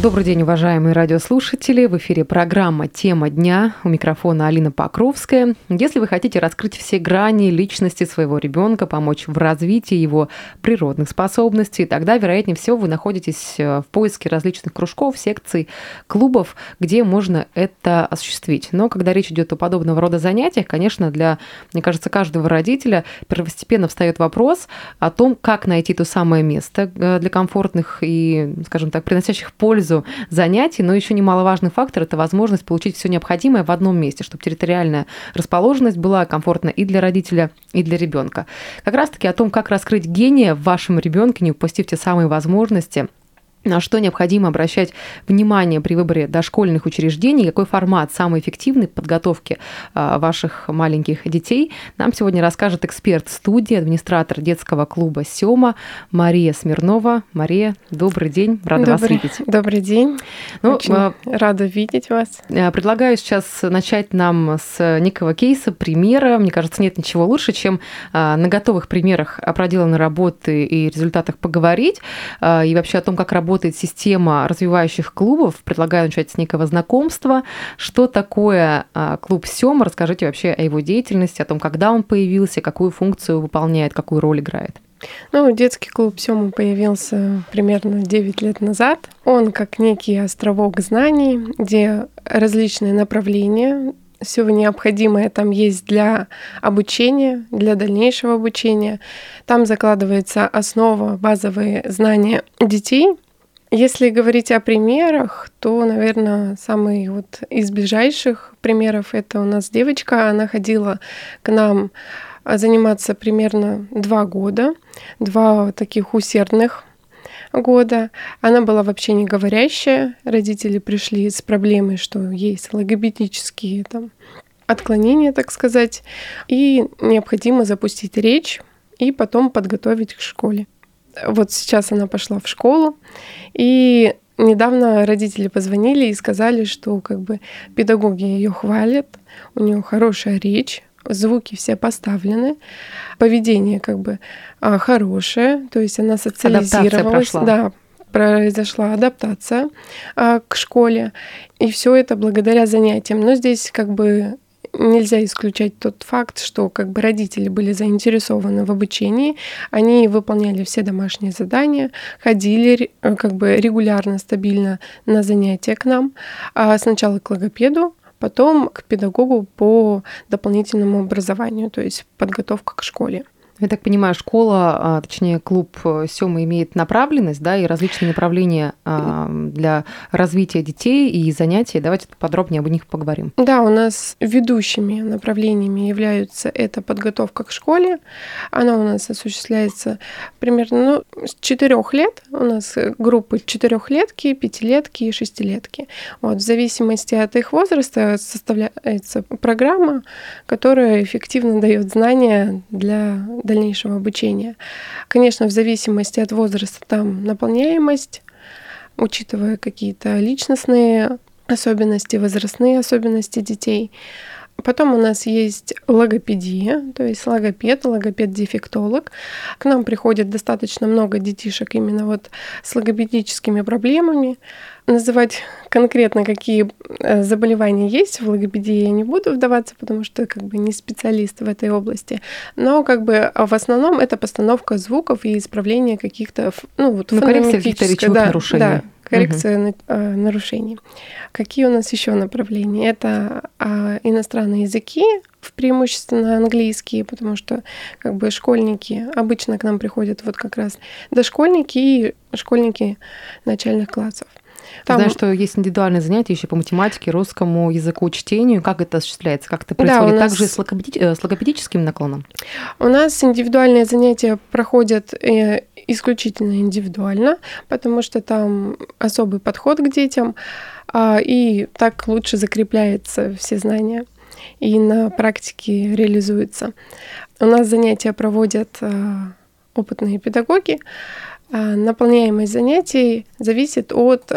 Добрый день, уважаемые радиослушатели. В эфире программа «Тема дня». У микрофона Алина Покровская. Если вы хотите раскрыть все грани личности своего ребенка, помочь в развитии его природных способностей, тогда, вероятнее всего, вы находитесь э, в поиске различных кружков, секций, клубов, где можно это осуществить. Но когда речь идет о подобного рода занятиях, конечно, для, мне кажется, каждого родителя первостепенно встает вопрос о том, как найти то самое место э, для комфортных и, скажем так, приносящих пользу пользу занятий, но еще немаловажный фактор – это возможность получить все необходимое в одном месте, чтобы территориальная расположенность была комфортна и для родителя, и для ребенка. Как раз-таки о том, как раскрыть гения в вашем ребенке, не упустив те самые возможности – на что необходимо обращать внимание при выборе дошкольных учреждений, какой формат самый эффективный подготовки а, ваших маленьких детей, нам сегодня расскажет эксперт студии, администратор детского клуба «Сёма» Мария Смирнова. Мария, добрый день, рада добрый, вас видеть. Добрый день, ну, очень а, рада видеть вас. А, предлагаю сейчас начать нам с некого кейса, примера. Мне кажется, нет ничего лучше, чем на готовых примерах проделанной работы и результатах поговорить, и вообще о том, как работать работает система развивающих клубов. Предлагаю начать с некого знакомства. Что такое а, клуб Сёма? Расскажите вообще о его деятельности, о том, когда он появился, какую функцию выполняет, какую роль играет. Ну, детский клуб Сёма появился примерно 9 лет назад. Он как некий островок знаний, где различные направления все необходимое там есть для обучения, для дальнейшего обучения. Там закладывается основа, базовые знания детей, если говорить о примерах, то, наверное, самый вот из ближайших примеров это у нас девочка, она ходила к нам а, заниматься примерно два года, два таких усердных года. Она была вообще не говорящая. Родители пришли с проблемой, что есть логопедические там, отклонения, так сказать, и необходимо запустить речь и потом подготовить к школе вот сейчас она пошла в школу, и недавно родители позвонили и сказали, что как бы педагоги ее хвалят, у нее хорошая речь, звуки все поставлены, поведение как бы а, хорошее, то есть она социализировалась, да, произошла адаптация а, к школе, и все это благодаря занятиям. Но здесь как бы нельзя исключать тот факт, что как бы родители были заинтересованы в обучении, они выполняли все домашние задания, ходили э, как бы регулярно, стабильно на занятия к нам, а сначала к логопеду, потом к педагогу по дополнительному образованию, то есть подготовка к школе. Я так понимаю, школа, а, точнее клуб э, Сёма имеет направленность, да, и различные направления а, для развития детей и занятий. Давайте подробнее об них поговорим. Да, у нас ведущими направлениями являются это подготовка к школе. Она у нас осуществляется примерно ну, с четырех лет. У нас группы четырехлетки, пятилетки и шестилетки. Вот, в зависимости от их возраста составляется программа, которая эффективно дает знания для дальнейшего обучения. Конечно, в зависимости от возраста там наполняемость, учитывая какие-то личностные особенности, возрастные особенности детей. Потом у нас есть логопедия, то есть логопед, логопед-дефектолог. К нам приходит достаточно много детишек именно вот с логопедическими проблемами. Называть конкретно, какие э, заболевания есть в логопедии, я не буду вдаваться, потому что как бы не специалист в этой области. Но как бы а в основном это постановка звуков и исправление каких-то ну, вот, ну, коррекция каких-то да, нарушений. Да, коррекция угу. нарушений. Какие у нас еще направления? Это а, иностранные языки, в преимущественно английские, потому что как бы школьники обычно к нам приходят вот как раз дошкольники и школьники начальных классов. Там... Знаю, что есть индивидуальные занятия еще по математике, русскому языку, чтению. Как это осуществляется? Как это происходит? Да, нас... Также с, логопеди... Э, с логопедическим наклоном? У нас индивидуальные занятия проходят э, исключительно индивидуально, потому что там особый подход к детям, а, и так лучше закрепляются все знания и на практике реализуется. У нас занятия проводят а, опытные педагоги. А, наполняемость занятий зависит от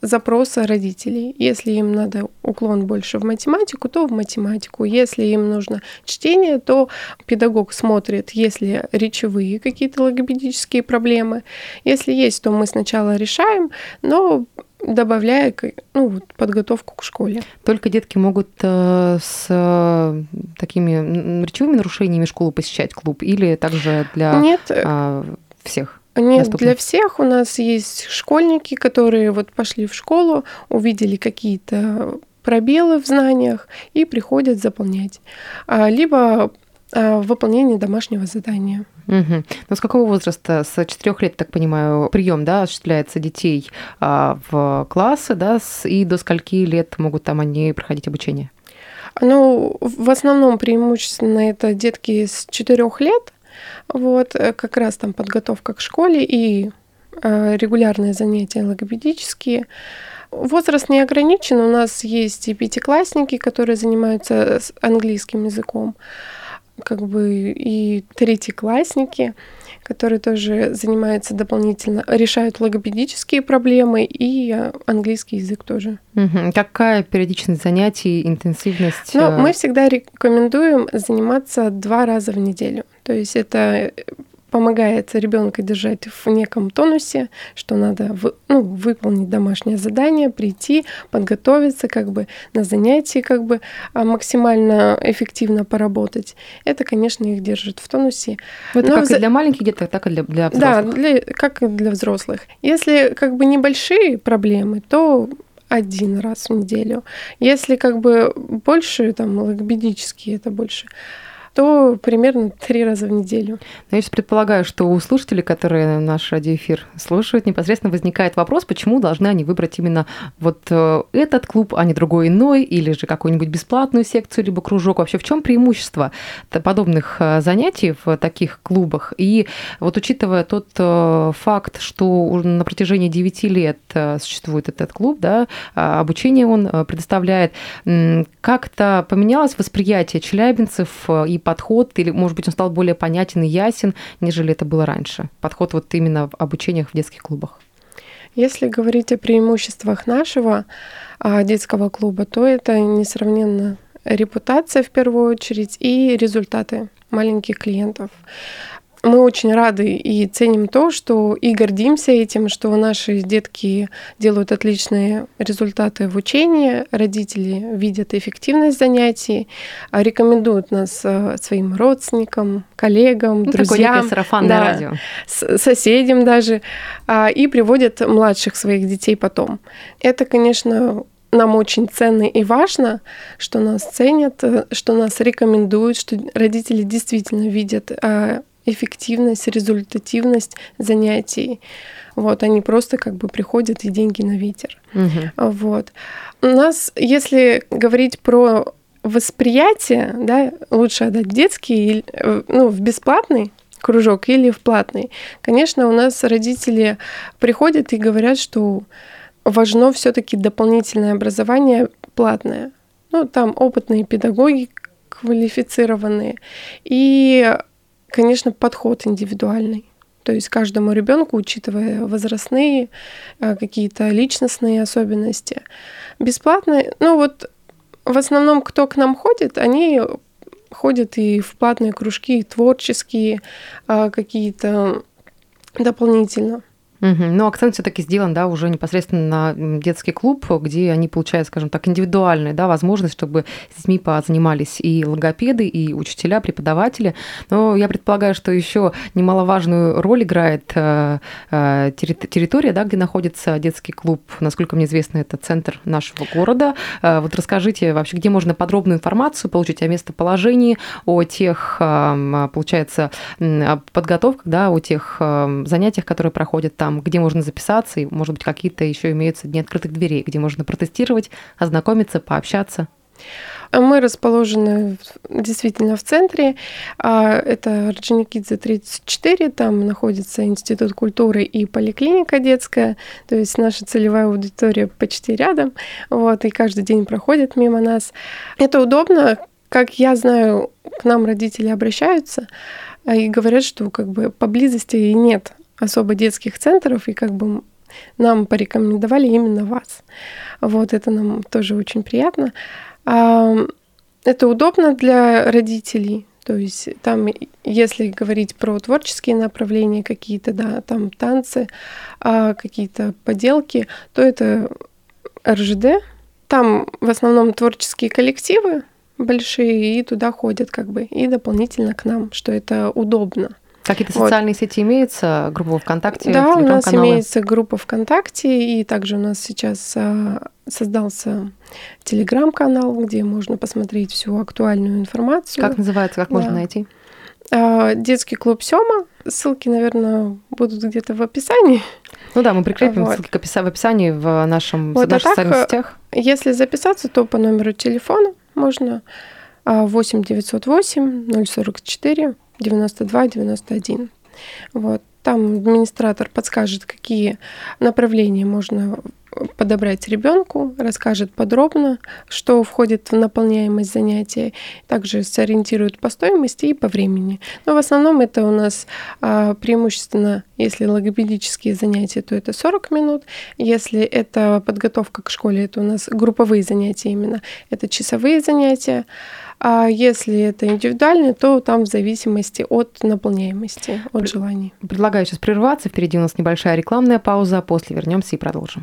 запроса родителей. Если им надо уклон больше в математику, то в математику. Если им нужно чтение, то педагог смотрит, есть ли речевые какие-то логопедические проблемы. Если есть, то мы сначала решаем, но добавляя ну, подготовку к школе. Только детки могут э, с э, такими речевыми нарушениями школу посещать клуб или также для Нет, э, всех? Нет, доступно? для всех у нас есть школьники, которые вот пошли в школу, увидели какие-то пробелы в знаниях и приходят заполнять. А, либо а, выполнение домашнего задания. Угу. Ну, с какого возраста? С четырех лет, так понимаю, прием, да, осуществляется детей а, в классы, да, и до скольки лет могут там они проходить обучение? Ну, в основном преимущественно это детки с четырех лет, вот, э, как раз там подготовка к школе и э, регулярные занятия логопедические. Возраст не ограничен, у нас есть и пятиклассники, которые занимаются английским языком, как бы и третьеклассники, которые тоже занимаются дополнительно, решают логопедические проблемы и английский язык тоже. Угу. Какая периодичность занятий, интенсивность? Ну, мы всегда рекомендуем заниматься два раза в неделю. То есть это помогает ребенка держать в неком тонусе, что надо ну, выполнить домашнее задание, прийти, подготовиться как бы на занятии как бы а, максимально эффективно поработать. Это, конечно, их держит в тонусе. Ну, это Но как за... и для маленьких деток, так и для, для взрослых? Да, для, как и для взрослых. Если как бы небольшие проблемы, то один раз в неделю. Если как бы больше, там, логопедические, это больше то примерно три раза в неделю. Но я сейчас предполагаю, что у слушателей, которые наш радиоэфир слушают, непосредственно возникает вопрос, почему должны они выбрать именно вот э, этот клуб, а не другой иной, или же какую-нибудь бесплатную секцию, либо кружок. Вообще в чем преимущество подобных э, занятий в таких клубах? И вот учитывая тот э, факт, что на протяжении 9 лет существует этот клуб, да, а обучение он предоставляет, как-то поменялось восприятие челябинцев и подход, или, может быть, он стал более понятен и ясен, нежели это было раньше? Подход вот именно в обучениях в детских клубах. Если говорить о преимуществах нашего а, детского клуба, то это несравненно репутация в первую очередь и результаты маленьких клиентов мы очень рады и ценим то, что и гордимся этим, что наши детки делают отличные результаты в учении, родители видят эффективность занятий, а рекомендуют нас э, своим родственникам, коллегам, ну, друзьям, да, радио. соседям даже, а, и приводят младших своих детей потом. Это, конечно, нам очень ценно и важно, что нас ценят, э, что нас рекомендуют, что родители действительно видят э, эффективность, результативность занятий. Вот, они просто как бы приходят и деньги на ветер. Угу. Вот. У нас, если говорить про восприятие, да, лучше отдать детский, э, ну, в бесплатный кружок или в платный. Конечно, у нас родители приходят и говорят, что важно все-таки дополнительное образование платное. Ну, там опытные педагоги квалифицированные. И конечно, подход индивидуальный. То есть каждому ребенку, учитывая возрастные, э, какие-то личностные особенности. Бесплатно, ну вот в основном, кто к нам ходит, они ходят и в платные кружки, и творческие а, какие-то дополнительно. Угу. Но акцент все-таки сделан, да, уже непосредственно на детский клуб, где они получают, скажем так, индивидуальную, да, возможность, чтобы с детьми позанимались и логопеды, и учителя, преподаватели. Но я предполагаю, что еще немаловажную роль играет э, э, территория, да, где находится детский клуб. Насколько мне известно, это центр нашего города. Э, вот расскажите вообще, где можно подробную информацию получить о местоположении, о тех, получается, подготовках, да, о тех занятиях, которые проходят там там, где можно записаться, и, может быть, какие-то еще имеются дни открытых дверей, где можно протестировать, ознакомиться, пообщаться. Мы расположены действительно в центре. А, это Орджоникидзе 34, там находится Институт культуры и поликлиника детская, то есть наша целевая аудитория почти рядом, вот, и каждый день проходит мимо нас. Это удобно, как я знаю, к нам родители обращаются а, и говорят, что как бы поблизости и нет особо детских центров, и как бы нам порекомендовали именно вас. Вот это нам тоже очень приятно. Это удобно для родителей, то есть там, если говорить про творческие направления какие-то, да, там танцы, а какие-то поделки, то это РЖД. Там в основном творческие коллективы большие, и туда ходят как бы, и дополнительно к нам, что это удобно. Какие-то вот. социальные сети имеются? Группа ВКонтакте? Да, у нас имеется группа ВКонтакте, и также у нас сейчас а, создался телеграм-канал, где можно посмотреть всю актуальную информацию. Как называется, как да. можно найти? А, детский клуб Сёма. Ссылки, наверное, будут где-то в описании. Ну да, мы прикрепим вот. ссылки в описании в нашем, вот, в наших а так, социальных сетях. Если записаться, то по номеру телефона можно 8 908 044 92 91. Вот. Там администратор подскажет, какие направления можно подобрать ребенку, расскажет подробно, что входит в наполняемость занятия, также сориентирует по стоимости и по времени. Но в основном это у нас а, преимущественно, если логопедические занятия, то это 40 минут, если это подготовка к школе, это у нас групповые занятия именно, это часовые занятия. А если это индивидуальный, то там в зависимости от наполняемости, от желаний. Предлагаю сейчас прерваться. Впереди у нас небольшая рекламная пауза. После вернемся и продолжим.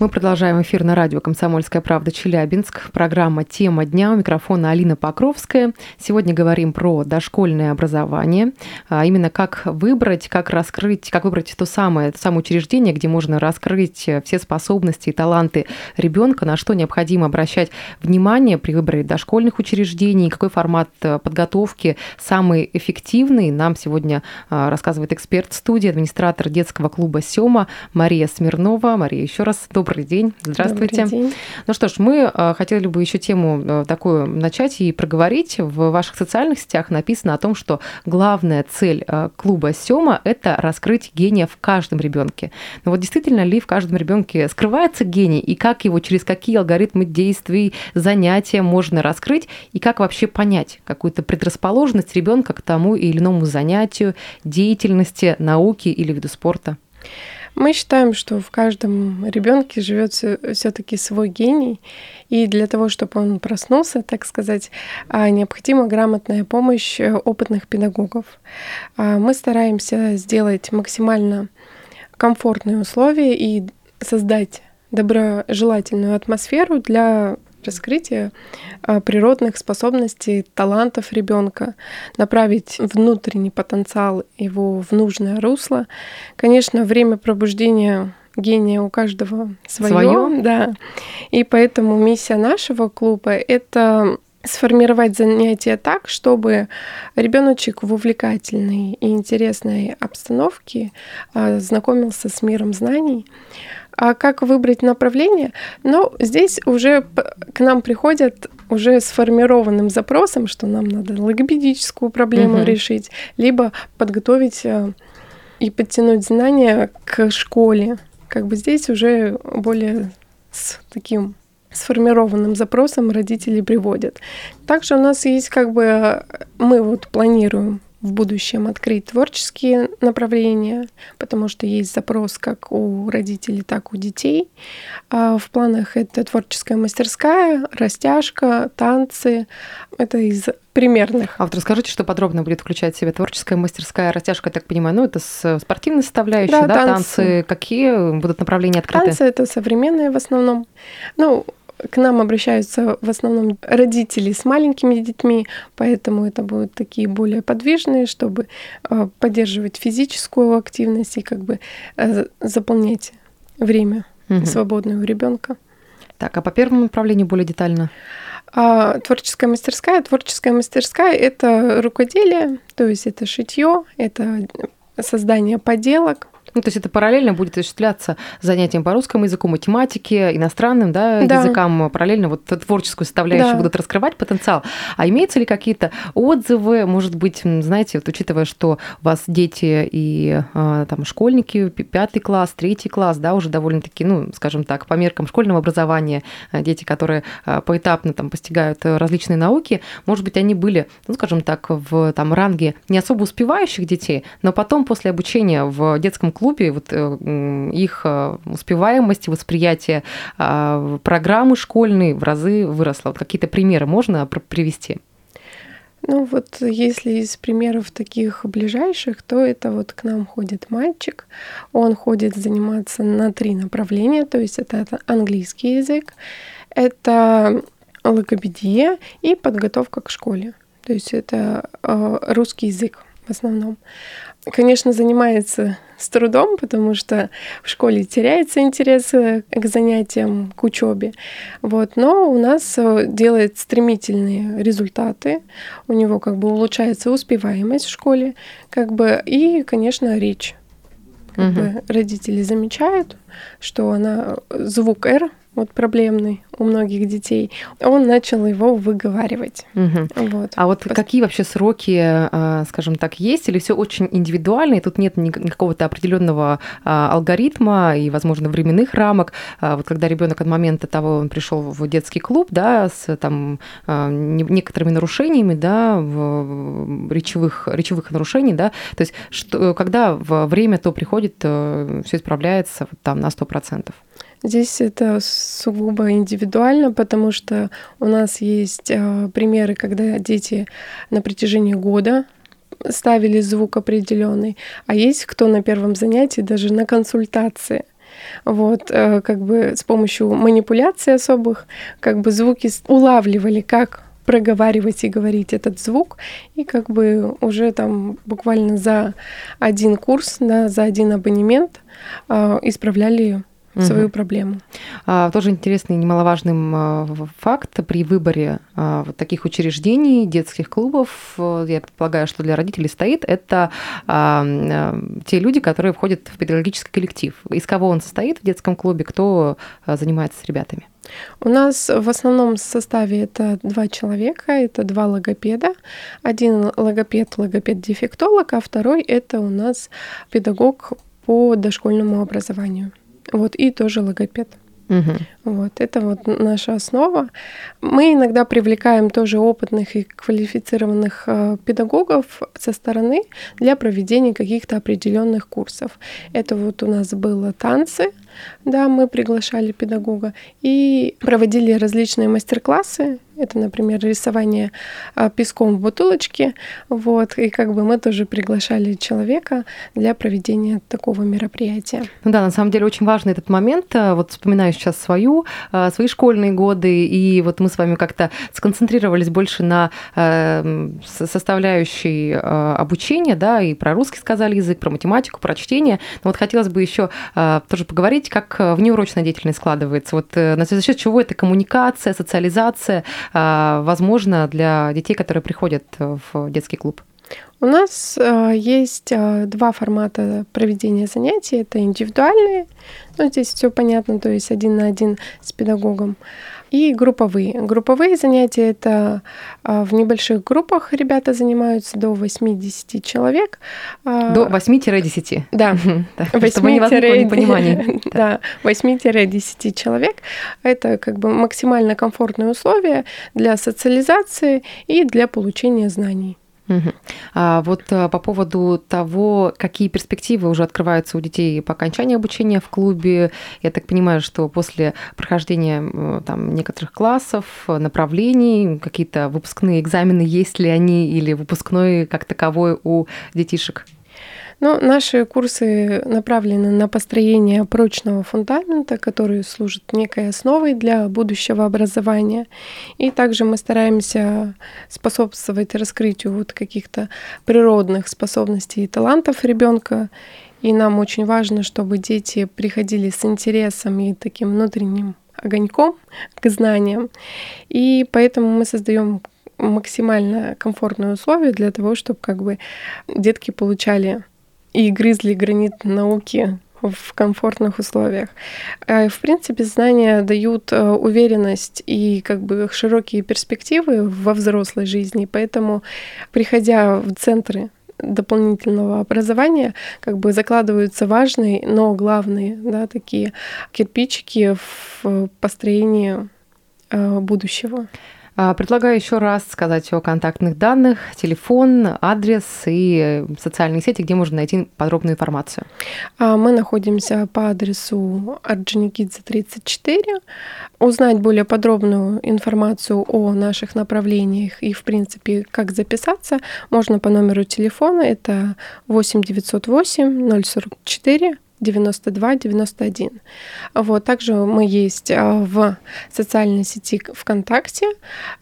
Мы продолжаем эфир на радио «Комсомольская правда» Челябинск. Программа «Тема дня». У микрофона Алина Покровская. Сегодня говорим про дошкольное образование. А именно как выбрать, как раскрыть, как выбрать то самое, то самое учреждение, где можно раскрыть все способности и таланты ребенка, на что необходимо обращать внимание при выборе дошкольных учреждений, какой формат э, подготовки самый эффективный. Нам сегодня а, рассказывает эксперт студии, администратор детского клуба «Сёма» Мария Смирнова. Мария, еще раз добрый Добрый день, здравствуйте. Добрый день. Ну что ж, мы э, хотели бы еще тему э, такую начать и проговорить. В ваших социальных сетях написано о том, что главная цель э, клуба Сёма – это раскрыть гения в каждом ребенке. Но вот действительно ли в каждом ребенке скрывается гений, и как его, через какие алгоритмы действий, занятия можно раскрыть, и как вообще понять какую-то предрасположенность ребенка к тому или иному занятию, деятельности, науке или виду спорта? Мы считаем, что в каждом ребенке живет все-таки свой гений, и для того, чтобы он проснулся, так сказать, а, необходима грамотная помощь э, опытных педагогов. А, мы стараемся сделать максимально комфортные условия и создать доброжелательную атмосферу для раскрытие а, природных способностей, талантов ребенка, направить внутренний потенциал его в нужное русло. Конечно, время пробуждения гения у каждого свое, свое? да. И поэтому миссия нашего клуба это сформировать занятия так, чтобы ребеночек в увлекательной и интересной обстановке а, знакомился с миром знаний, а как выбрать направление? Ну, здесь уже к нам приходят уже сформированным запросом, что нам надо логопедическую проблему угу. решить, либо подготовить э, и подтянуть знания к школе. Как бы здесь уже более с таким сформированным запросом родители приводят. Также у нас есть как бы э, мы вот планируем в будущем открыть творческие направления, потому что есть запрос как у родителей, так и у детей. А в планах это творческая мастерская, растяжка, танцы. Это из примерных. А вот расскажите, что подробно будет включать в себя творческая мастерская растяжка, я так понимаю, ну это с спортивной составляющей, да, да танцы. танцы. Какие будут направления открыты? Танцы это современные в основном. Ну, к нам обращаются в основном родители с маленькими детьми, поэтому это будут такие более подвижные, чтобы э, поддерживать физическую активность и как бы э, заполнять время угу. свободное у ребенка. Так, а по первому направлению более детально? А, творческая мастерская. Творческая мастерская это рукоделие, то есть это шитье, это создание поделок, ну, то есть это параллельно будет осуществляться занятием по русскому языку, математике, иностранным да, да. языкам, параллельно вот творческую составляющую да. будут раскрывать потенциал. А имеются ли какие-то отзывы, может быть, знаете, вот учитывая, что у вас дети и а, там школьники, пятый класс, третий класс, да, уже довольно-таки, ну, скажем так, по меркам школьного образования, а, дети, которые а, поэтапно там постигают различные науки, может быть, они были, ну, скажем так, в там ранге не особо успевающих детей, но потом после обучения в детском клубе клубе, вот их успеваемость, восприятие программы школьной в разы выросло. Вот какие-то примеры можно привести? Ну вот если из примеров таких ближайших, то это вот к нам ходит мальчик. Он ходит заниматься на три направления, то есть это, это английский язык, это логопедия и подготовка к школе. То есть это э, русский язык в основном. Конечно, занимается с трудом, потому что в школе теряется интерес э, к занятиям, к учебе. Вот. Но у нас э, делает стремительные результаты. У него как бы улучшается успеваемость в школе, как бы, и, конечно, речь. Как угу. бы родители замечают, что она звук R вот проблемный у многих детей, он начал его выговаривать. Угу. Вот. А вот Пос... какие вообще сроки, а, скажем так, есть, или все очень индивидуально, и тут нет какого-то определенного а, алгоритма и, возможно, временных рамок. А, вот когда ребенок от момента того, он пришел в детский клуб, да, с там некоторыми нарушениями, да, в речевых, речевых нарушений, да, то есть что, когда время то приходит, э, все исправляется там на 100%. Здесь это сугубо индивидуально, потому что у нас есть э, примеры, когда дети на протяжении года ставили звук определенный, а есть кто на первом занятии даже на консультации. Вот, э, как бы с помощью манипуляций особых, как бы звуки улавливали, как проговаривать и говорить этот звук, и как бы уже там буквально за один курс, да, за один абонемент э, исправляли свою проблему. А, тоже интересный немаловажный а, факт при выборе а, вот таких учреждений, детских клубов, э, я предполагаю, что для родителей стоит, это те люди, которые входят в педагогический коллектив. Из кого он состоит в детском клубе, кто занимается с ребятами? У нас в основном составе это два человека, это два логопеда. Один логопед, логопед-дефектолог, а второй это у нас педагог по дошкольному образованию. Вот, и тоже логопед. Угу. Вот, это вот наша основа. Мы иногда привлекаем тоже опытных и квалифицированных э, педагогов со стороны для проведения каких-то определенных курсов. Это вот у нас было танцы, да, мы приглашали педагога и проводили различные мастер-классы. Это, например, рисование а, песком в бутылочке. Вот, и как бы мы тоже приглашали человека для проведения такого мероприятия. Ну да, на самом деле очень важный этот момент. А, вот вспоминаю сейчас свою, а, свои школьные годы, и вот мы с вами как-то сконцентрировались больше на составляющей обучения, да, и про русский сказали язык, про математику, про чтение. Но вот хотелось бы еще тоже поговорить как внеурочная деятельность складывается. Вот э, за счет чего это коммуникация, социализация возможно для детей, которые приходят в детский клуб? У нас э, есть э, два формата проведения занятий. Это индивидуальные, ну, здесь все понятно, то есть один на один с педагогом и групповые. Групповые занятия это а, в небольших группах ребята занимаются до 80 человек. А, до 8-10? Да. Чтобы не возникло непонимания. Да, 8-10 человек. Это как бы максимально комфортные условия для социализации и для получения знаний. Угу. А вот а, по поводу того, какие перспективы уже открываются у детей по окончании обучения в клубе, я так понимаю, что после прохождения там, некоторых классов, направлений, какие-то выпускные экзамены, есть ли они, или выпускной как таковой у детишек? Ну, наши курсы направлены на построение прочного фундамента, который служит некой основой для будущего образования. И также мы стараемся способствовать раскрытию вот каких-то природных способностей и талантов ребенка. И нам очень важно, чтобы дети приходили с интересом и таким внутренним огоньком к знаниям. И поэтому мы создаем максимально комфортные условия для того, чтобы как бы детки получали и грызли гранит науки в комфортных условиях. А, в принципе, знания дают э, уверенность и как бы широкие перспективы во взрослой жизни, поэтому, приходя в центры дополнительного образования как бы закладываются важные, но главные, да, такие кирпичики в построении э, будущего. А, предлагаю еще раз сказать о контактных данных, телефон, адрес и социальные сети, где можно найти подробную информацию. А, мы находимся по адресу Орджоникидзе 34. Узнать более подробную информацию о наших направлениях и, в принципе, как записаться, можно по номеру телефона. Это 8 908 044 92 91. Вот. Также мы есть а, в социальной сети ВКонтакте.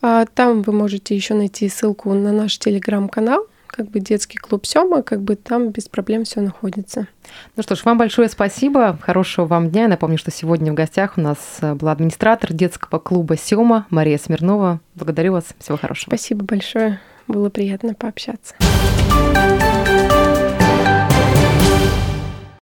А, там вы можете еще найти ссылку на наш телеграм-канал как бы детский клуб Сёма, как бы там без проблем все находится. Ну что ж, вам большое спасибо, хорошего вам дня. Я напомню, что сегодня в гостях у нас э, была администратор детского клуба Сёма Мария Смирнова. Благодарю вас, всего хорошего. Спасибо большое, было приятно пообщаться.